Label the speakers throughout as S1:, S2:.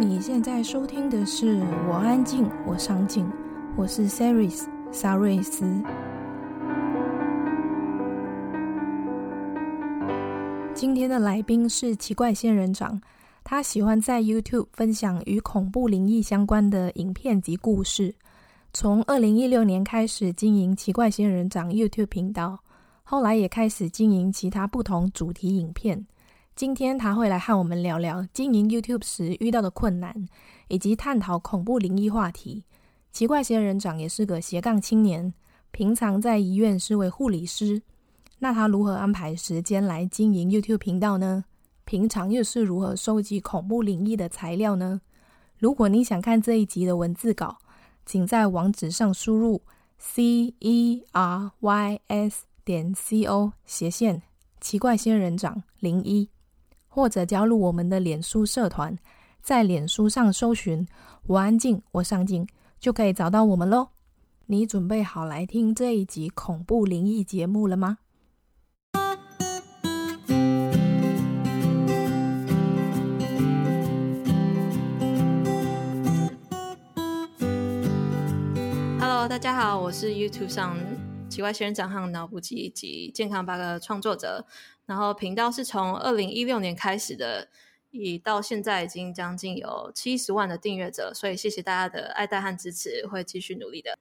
S1: 你现在收听的是《我安静，我上进》，我是 Saris 萨瑞斯。今天的来宾是奇怪仙人掌，他喜欢在 YouTube 分享与恐怖灵异相关的影片及故事。从二零一六年开始经营奇怪仙人掌 YouTube 频道，后来也开始经营其他不同主题影片。今天他会来和我们聊聊经营 YouTube 时遇到的困难，以及探讨恐怖灵异话题。奇怪仙人掌也是个斜杠青年，平常在医院是位护理师。那他如何安排时间来经营 YouTube 频道呢？平常又是如何收集恐怖灵异的材料呢？如果你想看这一集的文字稿，请在网址上输入 c e r y s 点 c o 斜线奇怪仙人掌零一。或者加入我们的脸书社团，在脸书上搜寻“我安静，我上镜”，就可以找到我们喽。你准备好来听这一集恐怖灵异节目了吗
S2: ？Hello，大家好，我是 YouTube 上奇怪仙人掌和脑补集以及健康八哥创作者。然后频道是从二零一六年开始的，已到现在已经将近有七十万的订阅者，所以谢谢大家的爱戴和支持，会继续努力的。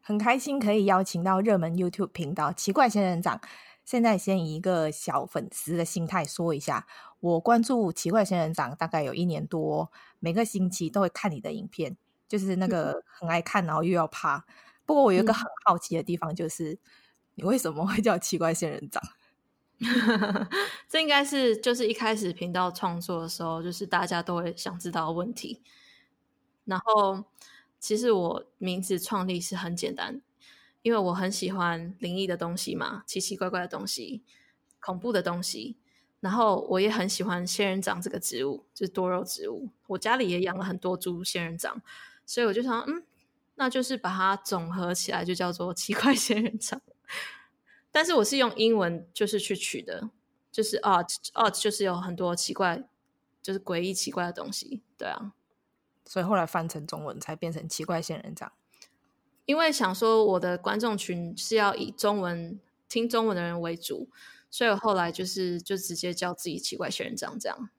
S1: 很开心可以邀请到热门 YouTube 频道奇怪仙人掌。现在先以一个小粉丝的心态说一下，我关注奇怪仙人掌大概有一年多，每个星期都会看你的影片，就是那个很爱看，然后又要怕。不过我有一个很好奇的地方，就是、嗯、你为什么会叫奇怪仙人掌？
S2: 这应该是就是一开始频道创作的时候，就是大家都会想知道的问题。然后，其实我名字创立是很简单，因为我很喜欢灵异的东西嘛，奇奇怪怪的东西，恐怖的东西。然后，我也很喜欢仙人掌这个植物，就是多肉植物。我家里也养了很多株仙人掌，所以我就想，嗯，那就是把它总合起来，就叫做奇怪 仙人掌。但是我是用英文就是去取的，就是 art art 就是有很多奇怪，就是诡异奇怪的东西，对啊，
S1: 所以后来翻成中文才变成奇怪仙人掌。
S2: 因为想说我的观众群是要以中文听中文的人为主，所以我后来就是就直接叫自己奇怪仙人掌这样。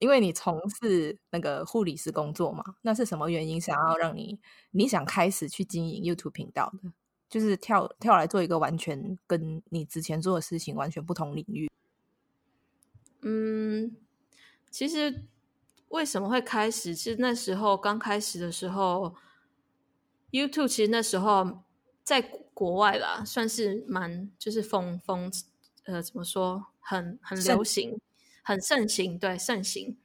S1: 因为你从事那个护理师工作嘛，那是什么原因想要让你你想开始去经营 YouTube 频道的？就是跳跳来做一个完全跟你之前做的事情完全不同领域。
S2: 嗯，其实为什么会开始？是那时候刚开始的时候，YouTube 其实那时候在国外啦，算是蛮就是风风呃怎么说，很很流行，很盛行，对，盛行。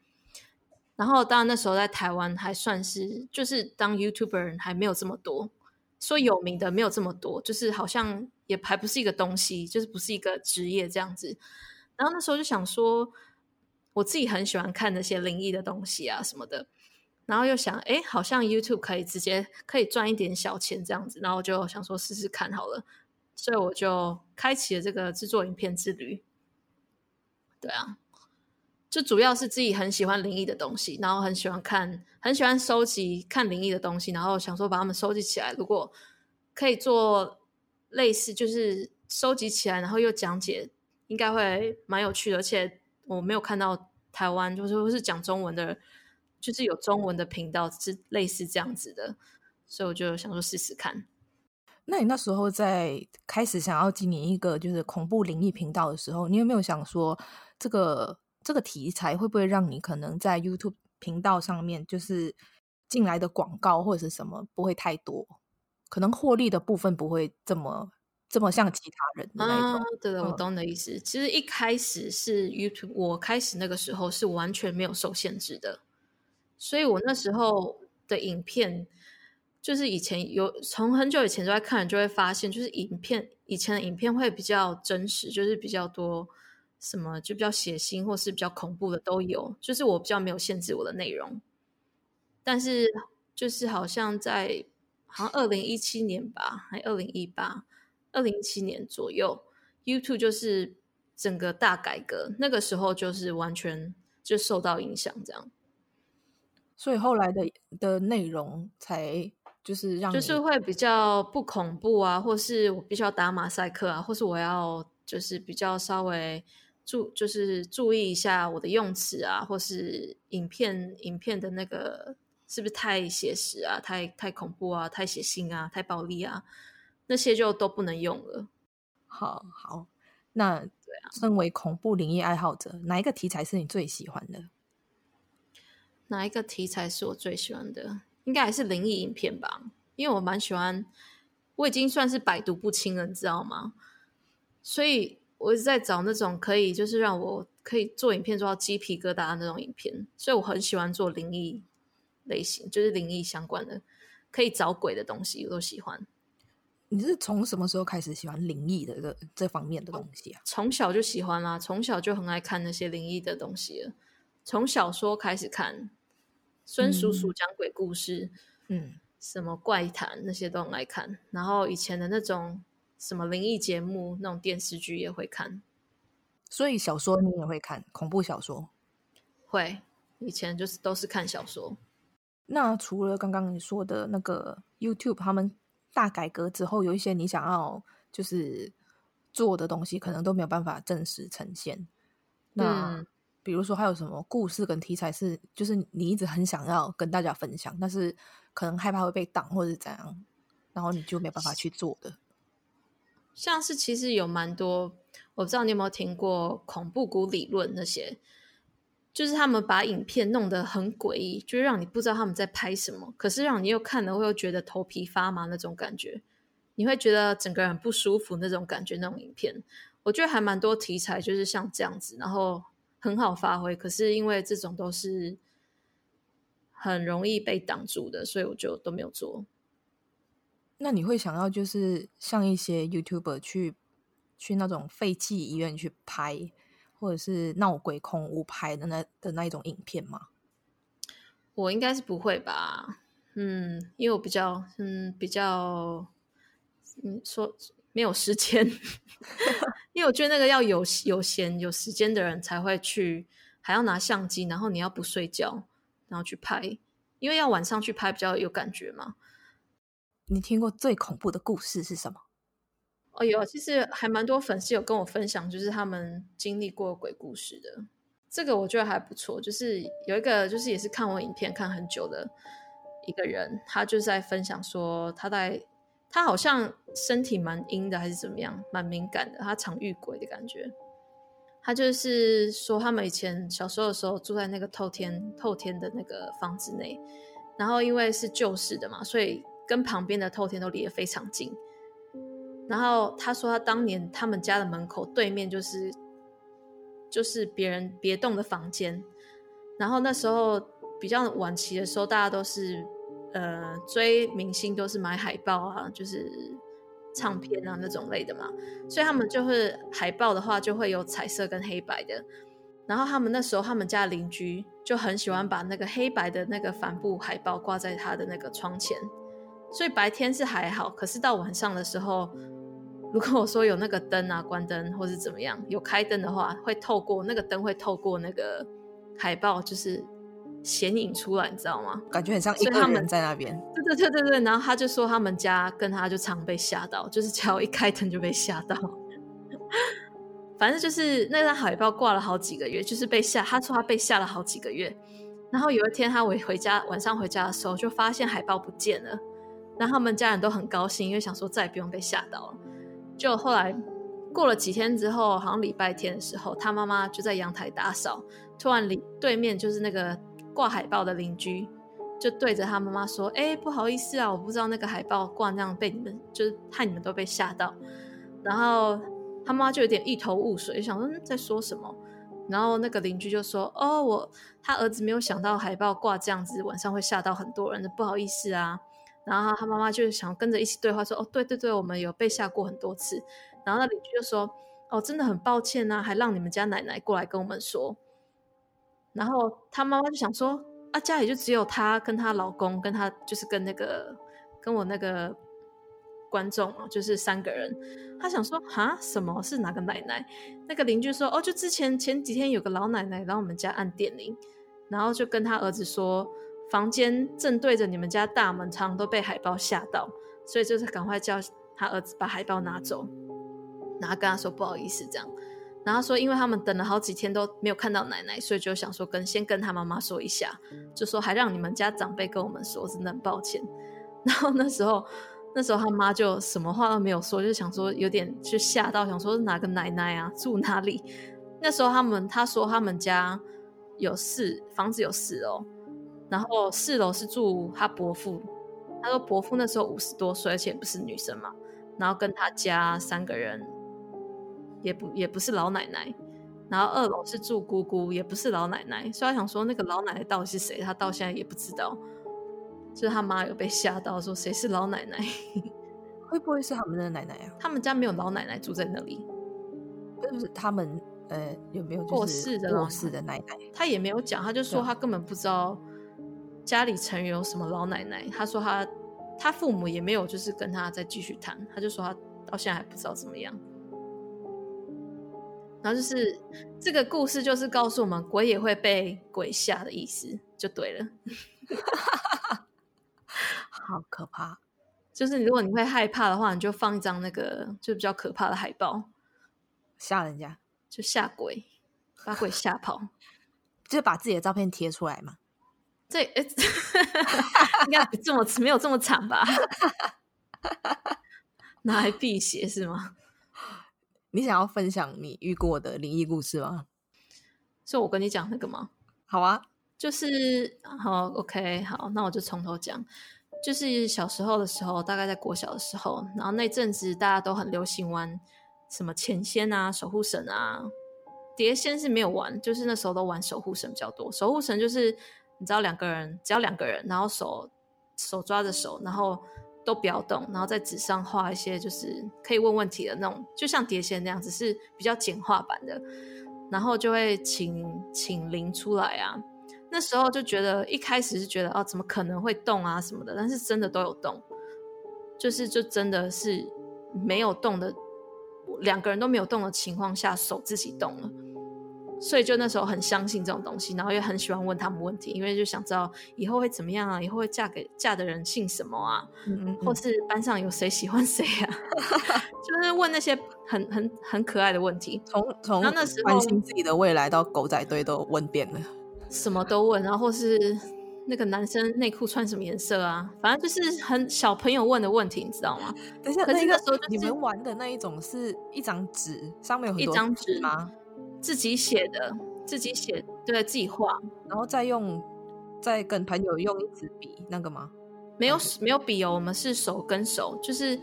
S2: 然后当然那时候在台湾还算是就是当 YouTuber 人还没有这么多。说有名的没有这么多，就是好像也还不是一个东西，就是不是一个职业这样子。然后那时候就想说，我自己很喜欢看那些灵异的东西啊什么的，然后又想，哎，好像 YouTube 可以直接可以赚一点小钱这样子，然后就想说试试看好了，所以我就开启了这个制作影片之旅。对啊。就主要是自己很喜欢灵异的东西，然后很喜欢看，很喜欢收集看灵异的东西，然后想说把它们收集起来。如果可以做类似，就是收集起来，然后又讲解，应该会蛮有趣的。而且我没有看到台湾就是是讲中文的，就是有中文的频道是类似这样子的，所以我就想说试试看。
S1: 那你那时候在开始想要经营一个就是恐怖灵异频道的时候，你有没有想说这个？这个题材会不会让你可能在 YouTube 频道上面，就是进来的广告或者是什么不会太多，可能获利的部分不会这么这么像其他人的那种。啊、
S2: 对的，我懂你的意思。嗯、其实一开始是 YouTube，我开始那个时候是完全没有受限制的，所以我那时候的影片就是以前有从很久以前就在看，就会发现就是影片以前的影片会比较真实，就是比较多。什么就比较血腥或是比较恐怖的都有，就是我比较没有限制我的内容，但是就是好像在好像二零一七年吧，还二零一八、二零一七年左右，YouTube 就是整个大改革，那个时候就是完全就受到影响这样。
S1: 所以后来的的内容才就是让
S2: 就是会比较不恐怖啊，或是我必须要打马赛克啊，或是我要就是比较稍微注就是注意一下我的用词啊，或是影片影片的那个是不是太写实啊，太太恐怖啊，太血腥啊，太暴力啊，那些就都不能用了。
S1: 好好，那对啊，身为恐怖灵异爱好者，哪一个题材是你最喜欢的？
S2: 哪一个题材是我最喜欢的？应该还是灵异影片吧，因为我蛮喜欢。我已经算是百毒不侵了，你知道吗？所以我一直在找那种可以，就是让我可以做影片做到鸡皮疙瘩的那种影片。所以我很喜欢做灵异类型，就是灵异相关的，可以找鬼的东西，我都喜欢。
S1: 你是从什么时候开始喜欢灵异的这这方面的东西啊？
S2: 从小就喜欢啦，从小就很爱看那些灵异的东西了。从小说开始看，孙叔叔讲鬼故事，嗯，什么怪谈那些都很爱看。然后以前的那种什么灵异节目，那种电视剧也会看。
S1: 所以小说你也会看恐怖小说？
S2: 会，以前就是都是看小说。
S1: 那除了刚刚你说的那个 YouTube，他们大改革之后，有一些你想要就是做的东西，可能都没有办法正式呈现。那、嗯比如说，还有什么故事跟题材是，就是你一直很想要跟大家分享，但是可能害怕会被挡或者怎样，然后你就没办法去做的。
S2: 像是其实有蛮多，我不知道你有没有听过恐怖谷理论那些，就是他们把影片弄得很诡异，就是让你不知道他们在拍什么，可是让你又看了会又觉得头皮发麻那种感觉，你会觉得整个人不舒服那种感觉。那种影片，我觉得还蛮多题材就是像这样子，然后。很好发挥，可是因为这种都是很容易被挡住的，所以我就都没有做。
S1: 那你会想要就是像一些 YouTuber 去去那种废弃医院去拍，或者是闹鬼空屋拍的那的那一种影片吗？
S2: 我应该是不会吧，嗯，因为我比较嗯比较嗯说。没有时间，因为我觉得那个要有有闲有时间的人才会去，还要拿相机，然后你要不睡觉，然后去拍，因为要晚上去拍比较有感觉嘛。
S1: 你听过最恐怖的故事是什么？
S2: 哦，有，其实还蛮多粉丝有跟我分享，就是他们经历过鬼故事的。这个我觉得还不错，就是有一个就是也是看我影片看很久的一个人，他就在分享说他在。他好像身体蛮阴的，还是怎么样，蛮敏感的。他常遇鬼的感觉。他就是说，他们以前小时候的时候住在那个透天透天的那个房子内，然后因为是旧式的嘛，所以跟旁边的透天都离得非常近。然后他说，他当年他们家的门口对面就是就是别人别栋的房间。然后那时候比较晚期的时候，大家都是。呃，追明星都是买海报啊，就是唱片啊那种类的嘛，所以他们就是海报的话就会有彩色跟黑白的。然后他们那时候他们家邻居就很喜欢把那个黑白的那个帆布海报挂在他的那个窗前，所以白天是还好，可是到晚上的时候，如果我说有那个灯啊关灯或是怎么样有开灯的话，会透过那个灯会透过那个海报就是。显影出来，你知道吗？
S1: 感觉很像一个人在那边。
S2: 对对对对对，然后他就说他们家跟他就常被吓到，就是只要一开灯就被吓到。反正就是那张海报挂了好几个月，就是被吓。他说他被吓了好几个月。然后有一天他回回家，晚上回家的时候就发现海报不见了。然后他们家人都很高兴，因为想说再也不用被吓到了。就后来过了几天之后，好像礼拜天的时候，他妈妈就在阳台打扫，突然里对面就是那个。挂海报的邻居就对着他妈妈说：“哎、不好意思啊，我不知道那个海报挂那样被你们，就是害你们都被吓到。”然后他妈就有点一头雾水，想说在说什么。然后那个邻居就说：“哦，我他儿子没有想到海报挂这样子，晚上会吓到很多人，不好意思啊。”然后他妈妈就想跟着一起对话说：“哦，对对对，我们有被吓过很多次。”然后那邻居就说：“哦，真的很抱歉啊，还让你们家奶奶过来跟我们说。”然后他妈妈就想说啊，家里就只有她跟她老公，跟她就是跟那个跟我那个观众啊，就是三个人。他想说啊，什么是哪个奶奶？那个邻居说哦，就之前前几天有个老奶奶来我们家按电铃，然后就跟他儿子说，房间正对着你们家大门，常常都被海豹吓到，所以就是赶快叫他儿子把海豹拿走，然后跟他说不好意思这样。然后说，因为他们等了好几天都没有看到奶奶，所以就想说跟先跟他妈妈说一下，就说还让你们家长辈跟我们说，真的很抱歉。然后那时候，那时候他妈就什么话都没有说，就想说有点就吓到，想说哪个奶奶啊，住哪里？那时候他们他说他们家有四房子有四楼，然后四楼是住他伯父，他说伯父那时候五十多岁，而且不是女生嘛，然后跟他家三个人。也不也不是老奶奶，然后二楼是住姑姑，也不是老奶奶，所以他想说那个老奶奶到底是谁？他到现在也不知道。就是他妈有被吓到，说谁是老奶奶？
S1: 会不会是他们的奶奶啊？
S2: 他们家没有老奶奶住在那里，
S1: 是不是他们呃有没有
S2: 过世的
S1: 过世的奶奶？
S2: 他也没有讲，他就说他根本不知道家里成员有什么老奶奶。他说他他父母也没有就是跟他再继续谈，他就说他到现在还不知道怎么样。然后就是这个故事，就是告诉我们鬼也会被鬼吓的意思，就对了。
S1: 好可怕！
S2: 就是如果你会害怕的话，你就放一张那个就比较可怕的海报，
S1: 吓人家，
S2: 就吓鬼，把鬼吓跑，
S1: 就把自己的照片贴出来嘛。
S2: 这 应该这么没有这么惨吧？拿来辟邪是吗？
S1: 你想要分享你遇过的灵异故事吗？
S2: 是我跟你讲那个吗？
S1: 好啊，
S2: 就是好，OK，好，那我就从头讲。就是小时候的时候，大概在国小的时候，然后那阵子大家都很流行玩什么钱仙啊、守护神啊、碟仙是没有玩，就是那时候都玩守护神比较多。守护神就是你知道两个人，只要两个人，然后手手抓着手，然后。都不要动，然后在纸上画一些就是可以问问题的那种，就像碟仙那样，只是比较简化版的。然后就会请请灵出来啊。那时候就觉得一开始是觉得哦，怎么可能会动啊什么的，但是真的都有动，就是就真的是没有动的，两个人都没有动的情况下，手自己动了。所以就那时候很相信这种东西，然后也很喜欢问他们问题，因为就想知道以后会怎么样啊，以后会嫁给嫁的人姓什么啊，嗯或是班上有谁喜欢谁啊，就是问那些很很很可爱的问题。
S1: 从从那时候关心自己的未来到狗仔队都问遍了，
S2: 什么都问，然后或是那个男生内裤穿什么颜色啊，反正就是很小朋友问的问题，你知道吗？
S1: 等一下，可是那个时候你们玩的那一种是一张纸，上面有很多
S2: 一张纸吗？自己写的，自己写，对，自己画，
S1: 然后再用，再跟朋友用一支笔，那个吗？
S2: 没有，没有笔哦，我们是手跟手，就是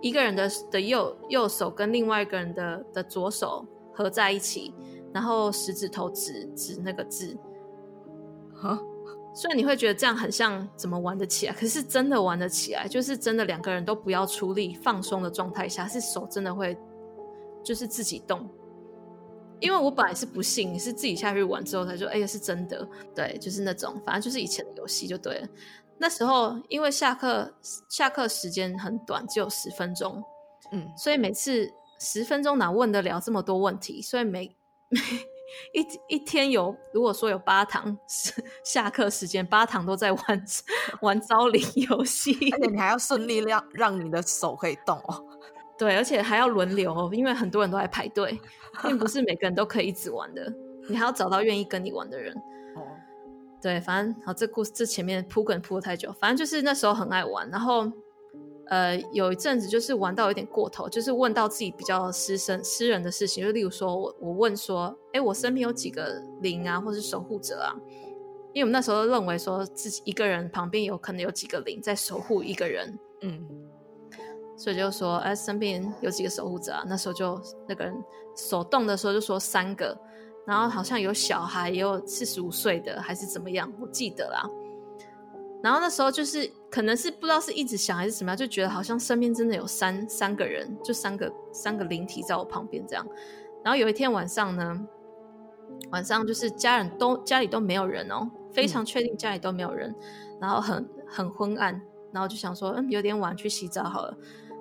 S2: 一个人的的右右手跟另外一个人的的左手合在一起，然后食指头指指那个字。哈，虽然你会觉得这样很像怎么玩得起来，可是真的玩得起来，就是真的两个人都不要出力，放松的状态下，是手真的会就是自己动。因为我本来是不信，是自己下去玩之后才说，哎呀，是真的。对，就是那种，反正就是以前的游戏就对了。那时候因为下课下课时间很短，只有十分钟，嗯，所以每次十分钟哪问得了这么多问题？所以每 每一一天有，如果说有八堂下课时间，八堂都在玩 玩招灵游戏，
S1: 而且你还要顺利让让你的手可以动哦。
S2: 对，而且还要轮流哦，因为很多人都在排队，并不是每个人都可以一直玩的。你还要找到愿意跟你玩的人。哦，对，反正好，这故事这前面铺梗铺的太久，反正就是那时候很爱玩，然后呃，有一阵子就是玩到有点过头，就是问到自己比较私生私人的事情，就例如说我我问说，哎，我身边有几个灵啊，或是守护者啊？因为我们那时候认为说自己一个人旁边有可能有几个灵在守护一个人，嗯。所以就说，哎，身边有几个守护者啊？那时候就那个人手动的时候就说三个，然后好像有小孩，也有四十五岁的，还是怎么样？我记得啦。然后那时候就是可能是不知道是一直想还是怎么样，就觉得好像身边真的有三三个人，就三个三个灵体在我旁边这样。然后有一天晚上呢，晚上就是家人都家里都没有人哦，非常确定家里都没有人，然后很很昏暗，然后就想说，嗯，有点晚，去洗澡好了。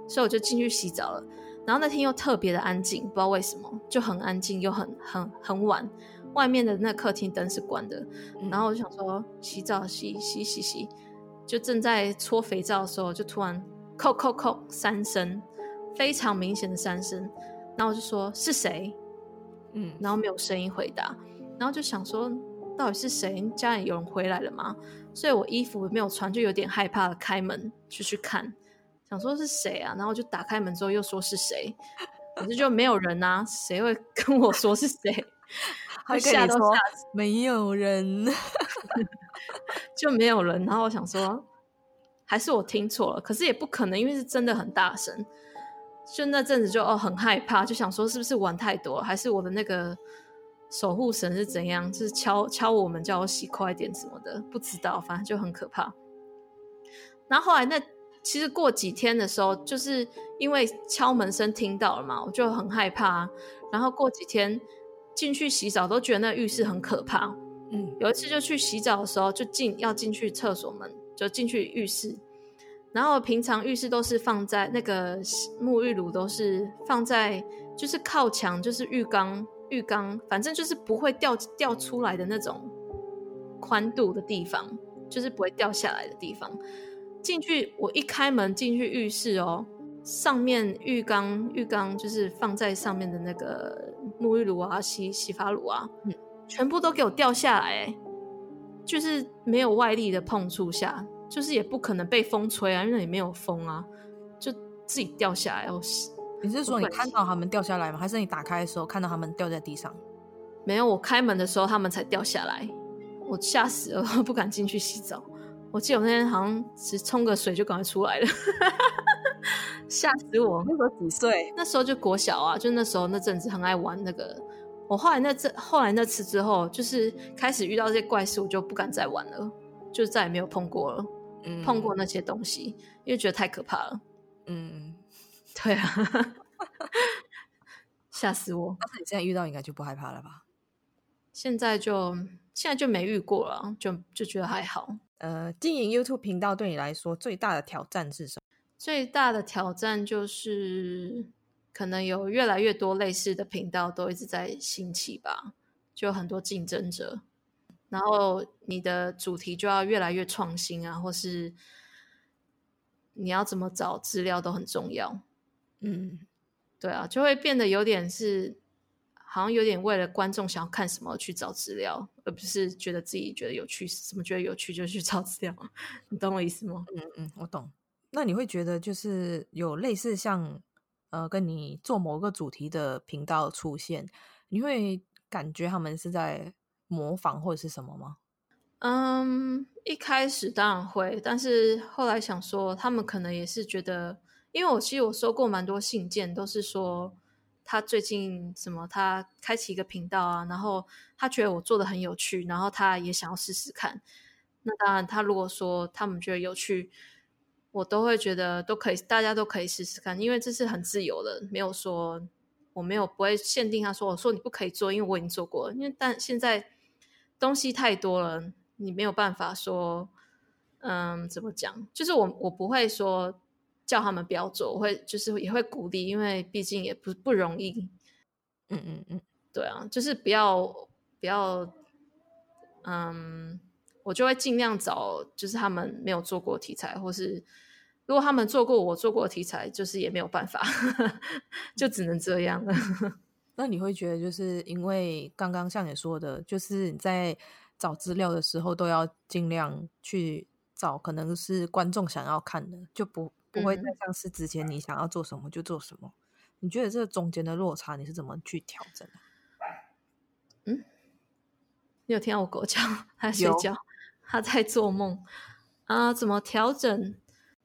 S2: 所以我就进去洗澡了，然后那天又特别的安静，不知道为什么就很安静，又很很很晚。外面的那客厅灯是关的，嗯、然后我就想说洗澡洗洗洗洗，就正在搓肥皂的时候，就突然叩叩叩三声，非常明显的三声，然后我就说是谁？嗯，然后没有声音回答，然后就想说到底是谁？家里有人回来了吗？所以我衣服没有穿，就有点害怕的开门就去看，想说是谁啊？然后就打开门之后又说是谁？可是就没有人啊，谁会跟我说是谁？
S1: 还吓到吓死，没有人，
S2: 就没有人。然后我想说，还是我听错了，可是也不可能，因为是真的很大声。就那阵子就哦很害怕，就想说是不是玩太多，还是我的那个守护神是怎样，就是敲敲我们叫我洗快点什么的，不知道，反正就很可怕。然后后来那其实过几天的时候，就是因为敲门声听到了嘛，我就很害怕。然后过几天进去洗澡都觉得那浴室很可怕。嗯，有一次就去洗澡的时候，就进要进去厕所门，就进去浴室。然后平常浴室都是放在那个沐浴乳都是放在就是靠墙，就是浴缸浴缸，反正就是不会掉掉出来的那种宽度的地方，就是不会掉下来的地方。进去我一开门进去浴室哦，上面浴缸浴缸就是放在上面的那个沐浴乳啊、洗洗发乳啊，嗯，全部都给我掉下来，就是没有外力的碰触下。就是也不可能被风吹啊，因为也没有风啊，就自己掉下来。我
S1: 你是说你看到他们掉下来吗？还是你打开的时候看到他们掉在地上？
S2: 没有，我开门的时候他们才掉下来，我吓死了，不敢进去洗澡。我记得我那天好像只冲个水就赶快出来了，吓死我！
S1: 那时候几岁？
S2: 那时候就国小啊，就那时候那阵子很爱玩那个。我后来那次后来那次之后，就是开始遇到这些怪事，我就不敢再玩了，就再也没有碰过了。碰过那些东西，嗯、因为觉得太可怕了。嗯，对啊，吓死我！
S1: 但是你现在遇到应该就不害怕了吧？
S2: 现在就现在就没遇过了，就就觉得还好。
S1: 呃，经营 YouTube 频道对你来说最大的挑战是什么？
S2: 最大的挑战就是可能有越来越多类似的频道都一直在兴起吧，就很多竞争者。然后你的主题就要越来越创新啊，或是你要怎么找资料都很重要。嗯，对啊，就会变得有点是好像有点为了观众想要看什么去找资料，而不是觉得自己觉得有趣，什么觉得有趣就去找资料。你懂我意思吗？
S1: 嗯嗯，我懂。那你会觉得就是有类似像呃跟你做某个主题的频道出现，你会感觉他们是在模仿或者是什么吗？
S2: 嗯，一开始当然会，但是后来想说，他们可能也是觉得，因为我其实我收过蛮多信件，都是说他最近什么，他开启一个频道啊，然后他觉得我做的很有趣，然后他也想要试试看。那当然，他如果说他们觉得有趣，我都会觉得都可以，大家都可以试试看，因为这是很自由的，没有说我没有不会限定他说，我说你不可以做，因为我已经做过了，因为但现在。东西太多了，你没有办法说，嗯，怎么讲？就是我我不会说叫他们不要做，我会就是也会鼓励，因为毕竟也不不容易。嗯嗯嗯，对啊，就是不要不要，嗯，我就会尽量找就是他们没有做过题材，或是如果他们做过我做过的题材，就是也没有办法，就只能这样了。
S1: 那你会觉得，就是因为刚刚像你说的，就是你在找资料的时候，都要尽量去找可能是观众想要看的，就不不会再像是之前你想要做什么就做什么。嗯、你觉得这个中间的落差，你是怎么去调整的？
S2: 嗯，你有听到我狗叫？它在睡觉，它在做梦啊？怎么调整？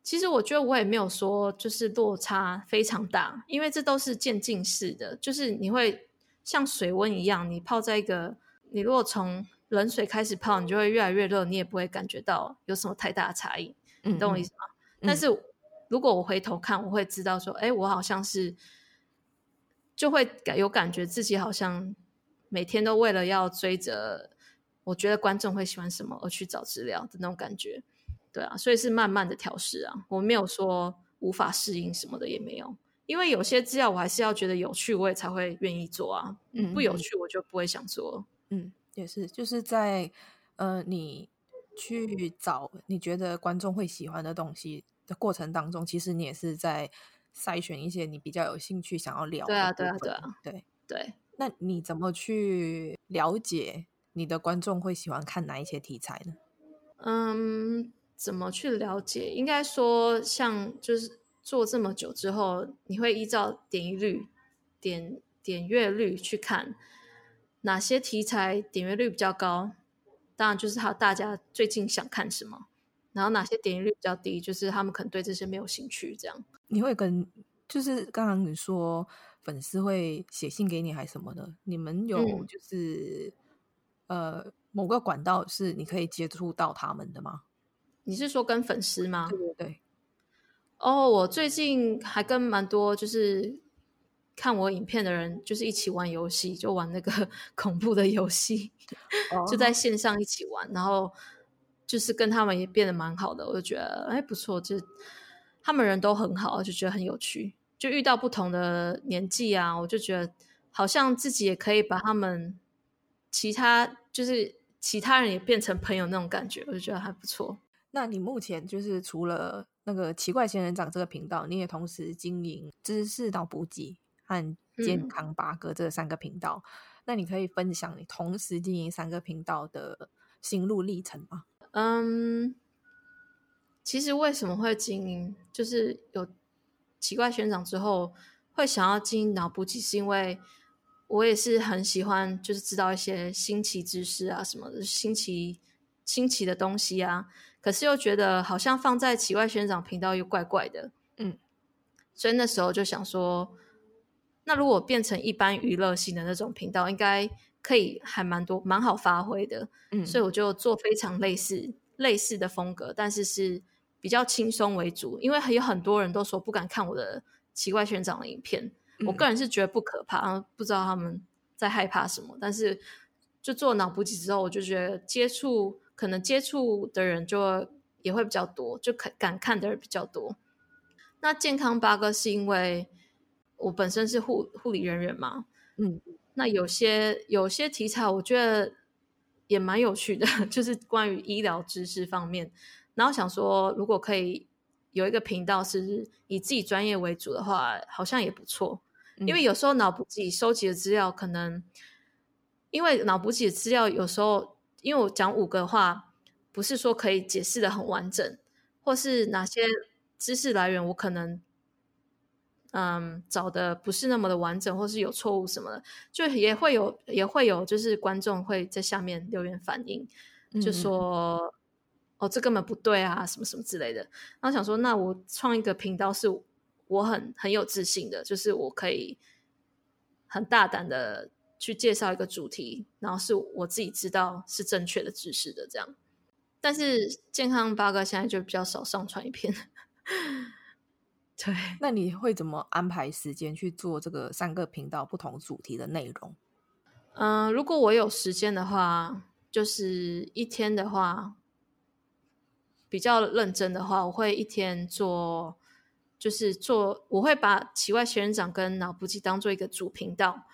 S2: 其实我觉得我也没有说就是落差非常大，因为这都是渐进式的，就是你会像水温一样，你泡在一个，你如果从冷水开始泡，你就会越来越热，你也不会感觉到有什么太大的差异，你懂我意思吗？嗯嗯。但是如果我回头看，我会知道说，哎，我好像是就会感有感觉自己好像每天都为了要追着我觉得观众会喜欢什么而去找资料的那种感觉。对啊，所以是慢慢的调试啊，我没有说无法适应什么的，也没有，因为有些资料我还是要觉得有趣，我也才会愿意做啊。嗯，不有趣我就不会想做。
S1: 嗯，也是，就是在呃，你去找你觉得观众会喜欢的东西的过程当中，其实你也是在筛选一些你比较有兴趣想要聊的。
S2: 对啊，对啊，对啊，
S1: 对
S2: 对。
S1: 那你怎么去了解你的观众会喜欢看哪一些题材呢？
S2: 嗯，怎么去了解？应该说，像就是做这么久之后，你会依照点击率、点点阅率去看哪些题材点阅率比较高。当然，就是他大家最近想看什么。然后哪些点击率比较低，就是他们可能对这些没有兴趣。这样，
S1: 你会跟就是刚刚你说。粉丝会写信给你还是什么的？你们有就是、嗯、呃某个管道是你可以接触到他们的吗？
S2: 你是说跟粉丝吗？
S1: 对对对。
S2: 哦，我最近还跟蛮多就是看我影片的人，就是一起玩游戏，就玩那个 恐怖的游戏，哦、就在线上一起玩，然后就是跟他们也变得蛮好的，我就觉得哎不错，就他们人都很好，就觉得很有趣。就遇到不同的年纪啊，我就觉得好像自己也可以把他们其他就是其他人也变成朋友那种感觉，我就觉得还不错。
S1: 那你目前就是除了那个奇怪仙人掌这个频道，你也同时经营知识脑补给和健康八哥这三个频道。嗯。那你可以分享你同时经营三个频道的心路历程吗？
S2: 嗯，其实为什么会经营，就是有。奇怪仙人掌之后会想要经营脑补给，是因为我也是很喜欢，就是知道一些新奇知识啊什么的，新奇新奇的东西啊。可是又觉得好像放在奇怪仙人掌频道又怪怪的，嗯。所以那时候就想说，那如果变成一般娱乐性的那种频道，应该可以还蛮多蛮好发挥的，嗯。所以我就做非常类似类似的风格，但是是。比较轻松为主，因为有很多人都说不敢看我的奇怪学长的影片。嗯。我个人是觉得不可怕，不知道他们在害怕什么。但是就做脑补给之后，我就觉得接触可能接触的人就也会比较多，就敢敢看的人比较多。那健康八哥是因为我本身是护护理人员嘛，嗯，那有些有些题材我觉得也蛮有趣的，就是关于医疗知识方面。然后想说，如果可以有一个频道是以自己专业为主的话，好像也不错。因为有时候脑补自己收集的资料，可能因为脑补自己的资料有时候，因为我讲五个话，不是说可以解释的很完整，或是哪些知识来源我可能嗯找的不是那么的完整，或是有错误什么的，就也会有也会有就是观众会在下面留言反映，就说。嗯哦，这根本不对啊，什么什么之类的。然后想说，那我创一个频道，是我很很有自信的，就是我可以很大胆的去介绍一个主题，然后是我自己知道是正确的知识的这样。但是健康八哥现在就比较少上传影片。对，
S1: 那你会怎么安排时间去做这个三个频道不同主题的内容？
S2: 嗯、呃，如果我有时间的话，就是一天的话。比较认真的话，我会一天做，就是做，我会把奇怪仙人掌跟脑补给当做一个主频道，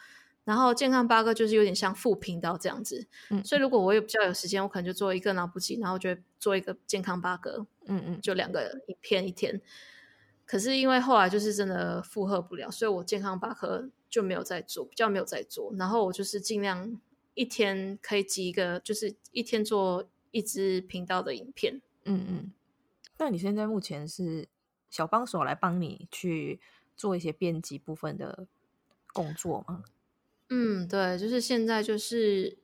S2: 然后健康八哥就是有点像副频道这样子。嗯，所以如果我有比较有时间，我可能就做一个脑补给，然后就做一个健康八哥。嗯嗯，就两个影片一天。可是因为后来就是真的负荷不了，所以我健康八科就没有再做，比较没有再做。然后我就是尽量一天可以挤一个，就是一天做一支频道的影片。嗯
S1: 嗯，那你现在目前是小帮手来帮你去做一些编辑部分的工作吗？
S2: 嗯，对，就是现在就是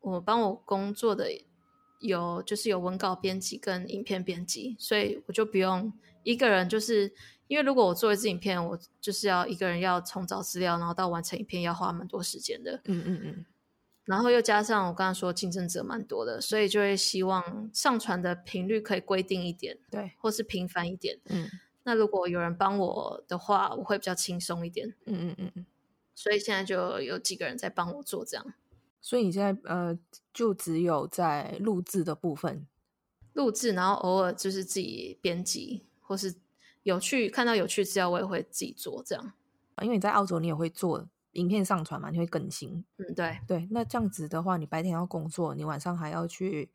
S2: 我帮我工作的有就是有文稿编辑跟影片编辑，所以我就不用一个人，就是因为如果我做一支影片，我就是要一个人要从找资料，然后到完成影片要花蛮多时间的。嗯嗯嗯。然后又加上我刚刚说竞争者蛮多的，所以就会希望上传的频率可以规定一点，
S1: 对，
S2: 或是频繁一点。嗯，那如果有人帮我的话，我会比较轻松一点。嗯嗯嗯嗯。所以现在就有几个人在帮我做这样。
S1: 所以你现在呃，就只有在录制的部分
S2: 录制，然后偶尔就是自己编辑，或是有趣看到有趣资料，我也会自己做这样。
S1: 因为你在澳洲，你也会做影片上传嘛，你会更新。
S2: 嗯，对
S1: 对。那这样子的话，你白天要工作，你晚上还要去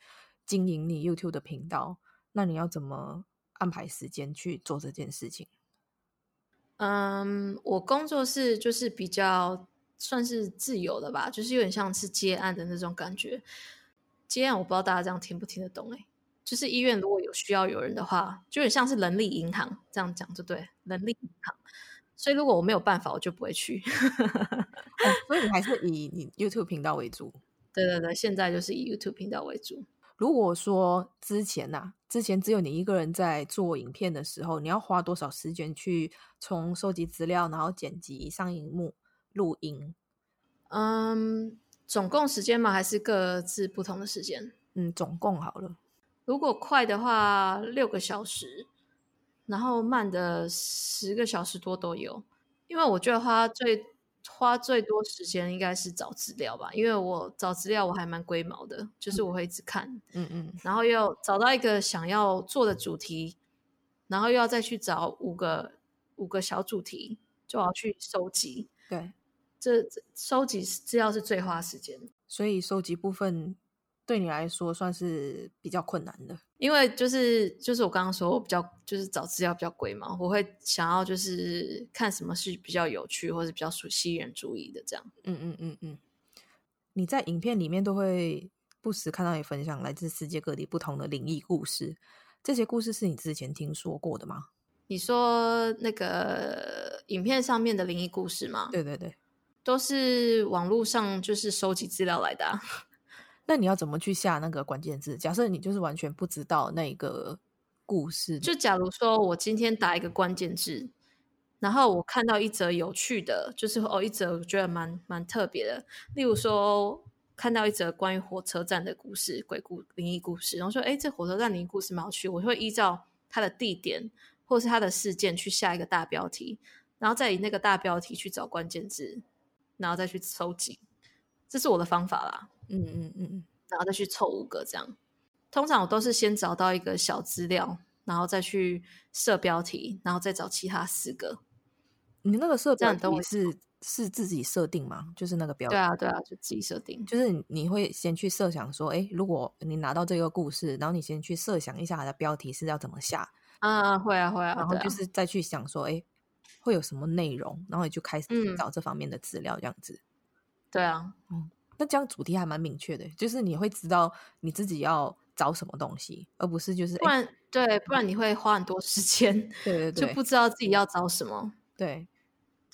S1: 经营你 YouTube 的频道，那你要怎么安排时间去做这件事情？
S2: 嗯，我工作是就是比较算是自由的吧，就是有点像是接案的那种感觉。接案我不知道大家这样听不听得懂哎，就是医院如果有需要有人的话，就有点像是人力银行这样讲就对，人力银行。所以如果我没有办法，我就不会去。
S1: 哦，所以你还是以你 YouTube 频道为主。
S2: 对对对，现在就是以 YouTube 频道为主。
S1: 如果说之前呐、啊，之前只有你一个人在做影片的时候，你要花多少时间去从收集资料，然后剪辑、上荧幕、录音？
S2: 嗯。总共时间吗？还是各自不同的时间？
S1: 嗯，总共好了。
S2: 如果快的话，六个小时；然后慢的十个小时多都有。因为我觉得花最花最多时间应该是找资料吧，因为我找资料我还蛮龟毛的，就是我会一直看，
S1: 嗯嗯，
S2: 然后又找到一个想要做的主题，然后又要再去找五个五个小主题，就要去收集，
S1: 对。
S2: 这收集资料是最花时间，
S1: 所以收集部分对你来说算是比较困难的。
S2: 因为就是就是我刚刚说，我比较就是找资料比较贵嘛，我会想要就是看什么是比较有趣或者比较吸引人注意的这样。
S1: 嗯嗯嗯嗯。你在影片里面都会不时看到你分享来自世界各地不同的灵异故事，这些故事是你之前听说过的吗？
S2: 你说那个影片上面的灵异故事吗？
S1: 对对对。
S2: 都是网络上就是收集资料来的啊。
S1: 那你要怎么去下那个关键字？假设你就是完全不知道那个故事，
S2: 就假如说我今天打一个关键字，然后我看到一则有趣的，就是哦一则我觉得蛮蛮特别的，例如说看到一则关于火车站的故事、鬼故、灵异故事，然后说哎这火车站灵异故事蛮有趣，我会依照它的地点或是它的事件去下一个大标题，然后再以那个大标题去找关键字。然后再去收集，这是我的方法啦。
S1: 嗯嗯嗯嗯，
S2: 然后再去凑五个这样。通常我都是先找到一个小资料，然后再去设标题，然后再找其他四个。
S1: 你那个设标题是是自己设定吗？就是那个标题？
S2: 对啊对啊，就自己设定。
S1: 就是你会先去设想说，哎，如果你拿到这个故事，然后你先去设想一下它的标题是要怎么下。
S2: 啊，会啊会啊。
S1: 然后就是再去想说，哎。会有什么内容，然后你就开始寻找这方面的资料，这样子。
S2: 嗯、对啊，
S1: 嗯，那这样主题还蛮明确的，就是你会知道你自己要找什么东西，而不是就是
S2: 不然对，不然你会花很多时间，
S1: 对对对，
S2: 就不知道自己要找什么。
S1: 对，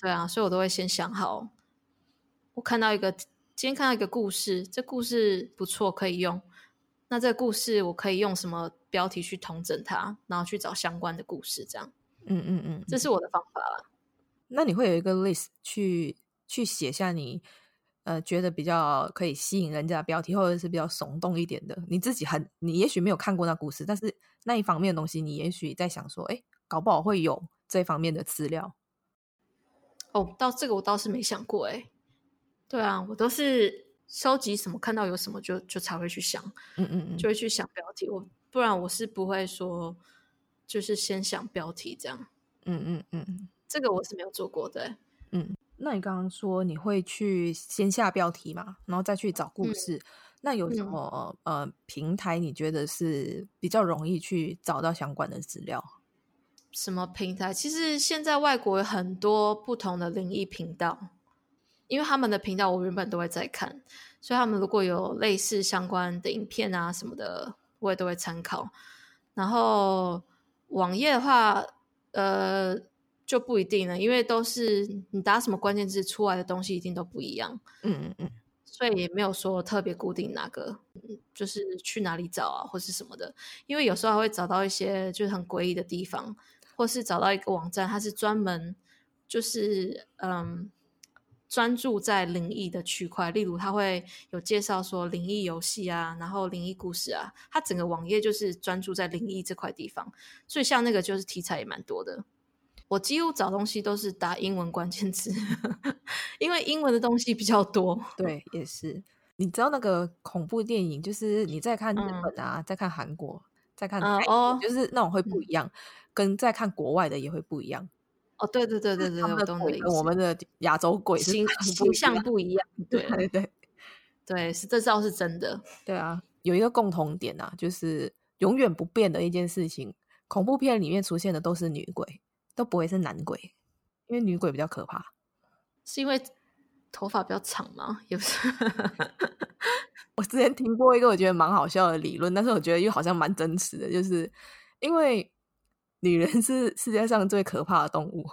S2: 对啊，所以我都会先想好。我看到一个，今天看到一个故事，这故事不错，可以用。那这个故事我可以用什么标题去统整它，然后去找相关的故事，这样。
S1: 嗯嗯嗯，
S2: 这是我的方法啦。
S1: 那你会有一个 list 去去写下你呃觉得比较可以吸引人家的标题，或者是比较耸动一点的，你自己很你也许没有看过那故事，但是那一方面的东西，你也许在想说，哎，搞不好会有这方面的资料。
S2: 哦，到这个我倒是没想过，哎，对啊，我都是收集什么看到有什么就就才会去想，
S1: 嗯嗯嗯，
S2: 就会去想标题，我不然我是不会说。就是先想标题这样，
S1: 嗯嗯嗯，
S2: 这个我是没有做过的，
S1: 嗯。那你刚刚说你会去先下标题嘛，然后再去找故事，嗯、那有什么、嗯、呃平台你觉得是比较容易去找到相关的资料？
S2: 什么平台？其实现在外国有很多不同的灵异频道，因为他们的频道我原本都会在看，所以他们如果有类似相关的影片啊什么的，我也都会参考，然后。网页的话，呃，就不一定了，因为都是你打什么关键字出来的东西一定都不一样。
S1: 嗯嗯嗯，
S2: 所以也没有说特别固定哪个，就是去哪里找啊，或是什么的。因为有时候还会找到一些就是很诡异的地方，或是找到一个网站，它是专门就是嗯。专注在灵异的区块，例如它会有介绍说灵异游戏啊，然后灵异故事啊，它整个网页就是专注在灵异这块地方，所以像那个就是题材也蛮多的。我几乎找东西都是打英文关键词，因为英文的东西比较多。
S1: 对，也是。你知道那个恐怖电影，就是你在看日本啊，在、嗯、看韩国，在看、嗯、哦，就是那种会不一样，嗯、跟在看国外的也会不一样。
S2: 哦，对对对对对，我懂
S1: 跟我们的亚洲鬼
S2: 形形象不一样。对
S1: 对对
S2: 对，是这倒是真的。
S1: 对啊，有一个共同点啊，就是永远不变的一件事情，恐怖片里面出现的都是女鬼，都不会是男鬼，因为女鬼比较可怕。
S2: 是因为头发比较长吗？也不是。
S1: 我之前听过一个我觉得蛮好笑的理论，但是我觉得又好像蛮真实的，就是因为女人是世界上最可怕的动物，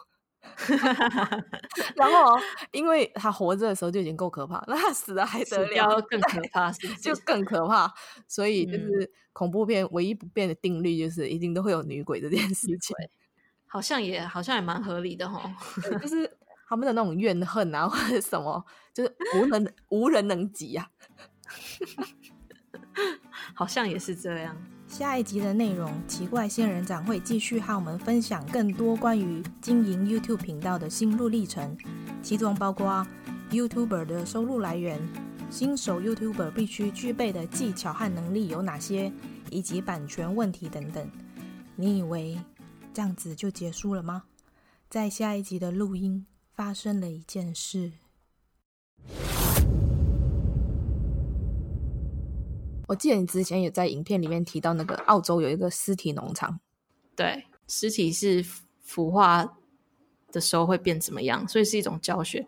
S1: 然后因为她活着的时候就已经够可怕，那她死了还得了，
S2: 更可怕是是？
S1: 就更可怕。所以就是恐怖片唯一不变的定律就是一定都会有女鬼这件事情，
S2: 好像也好像也蛮合理的齁，
S1: 就是。他们的那种怨恨啊，或者什么，就是无能无人能及啊，
S2: 好像也是这样。
S3: 下一集的内容，奇怪仙人掌会继续和我们分享更多关于经营 YouTube 频道的心路历程，其中包括 YouTuber 的收入来源、新手 YouTuber 必须具备的技巧和能力有哪些，以及版权问题等等。你以为这样子就结束了吗？在下一集的录音。发生了一件事。
S1: 我记得你之前也在影片里面提到，那个澳洲有一个尸体农场。
S2: 对，尸体是腐化的时候会变怎么样？所以是一种教学。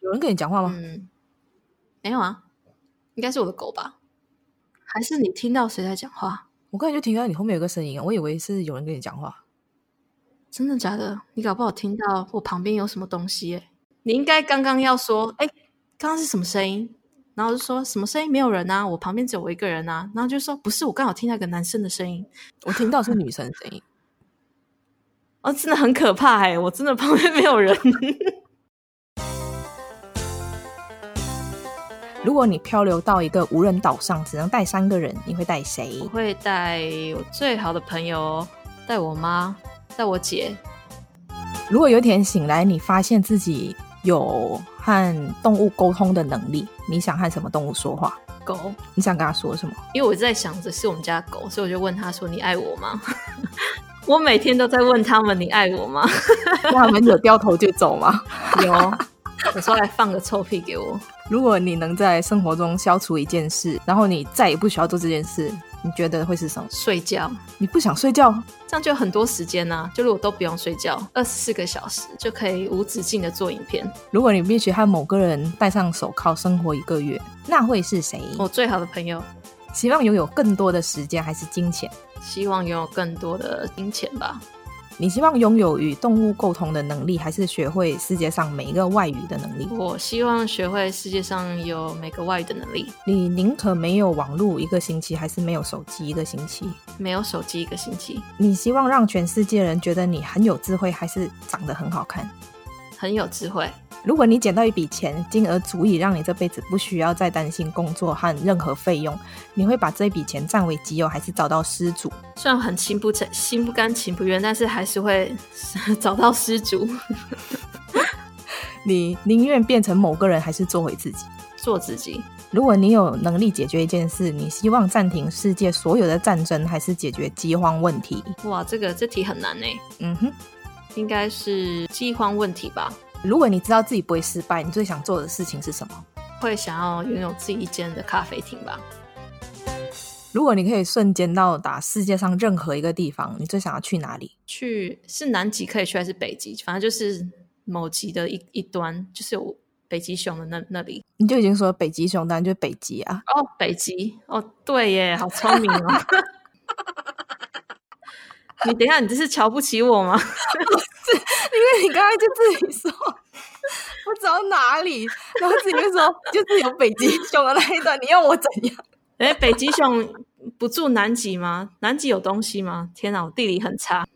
S1: 有人跟你讲话吗？
S2: 嗯，没有啊，应该是我的狗吧？还是你听到谁在讲话？
S1: 我刚才就听到你后面有个声音，我以为是有人跟你讲话。
S2: 真的假的？你搞不好听到我旁边有什么东西耶？你应该刚刚要说，哎，刚刚是什么声音？然后就说什么声音？没有人啊，我旁边只有我一个人啊。然后就说不是，我刚好听到一个男生的声音，
S1: 我听到是女生的声音。
S2: 哦，真的很可怕哎！我真的旁边没有人。
S1: 如果你漂流到一个无人岛上，只能带三个人，你会带谁？
S2: 我会带我最好的朋友，带我妈。带我姐。
S1: 如果有一天醒来，你发现自己有和动物沟通的能力，你想和什么动物说话？
S2: 狗。你
S1: 想跟他说什么？
S2: 因为我在想着是我们家狗，所以我就问他说：“你爱我吗？” 我每天都在问他们：“你爱我吗？”
S1: 他们有掉头就走吗？
S2: 有，有时候还放个臭屁给我。
S1: 如果你能在生活中消除一件事，然后你再也不需要做这件事。你觉得会是什么？
S2: 睡觉？
S1: 你不想睡觉？
S2: 这样就很多时间呢、啊。就如果都不用睡觉，二十四个小时就可以无止境的做影片。
S1: 如果你必须和某个人戴上手铐生活一个月，那会是谁？
S2: 我最好的朋友。
S1: 希望拥有更多的时间还是金钱？
S2: 希望拥有更多的金钱吧。
S1: 你希望拥有与动物沟通的能力，还是学会世界上每一个外语的能力？
S2: 我希望学会世界上有每个外语的能力。
S1: 你宁可没有网络一个星期，还是没有手机一个星期？
S2: 没有手机一个星期。
S1: 你希望让全世界人觉得你很有智慧，还是长得很好看？
S2: 很有智慧。
S1: 如果你捡到一笔钱，金额足以让你这辈子不需要再担心工作和任何费用，你会把这笔钱占为己有，还是找到失主？
S2: 虽然很心不诚、心不甘情不愿，但是还是会找到失主。
S1: 你宁愿变成某个人，还是做回自己？
S2: 做自己。
S1: 如果你有能力解决一件事，你希望暂停世界所有的战争，还是解决饥荒问题？
S2: 哇，这个这题很难呢。
S1: 嗯哼，
S2: 应该是饥荒问题吧。
S1: 如果你知道自己不会失败，你最想做的事情是什么？
S2: 会想要拥有自己一间的咖啡厅吧。
S1: 如果你可以瞬间到达世界上任何一个地方，你最想要去哪里？
S2: 去是南极可以去还是北极？反正就是某极的一一端，就是有北极熊的那那里。
S1: 你就已经说北极熊，当然就是北极啊。
S2: 哦，北极哦，对耶，好聪明哦。你等一下，你这是瞧不起我吗？
S1: 是 因为你刚才就自己说，我走到哪里，然后自己就说就是有北极熊的那一段，你要我怎样？
S2: 哎，北极熊不住南极吗？南极有东西吗？天哪，我地理很差。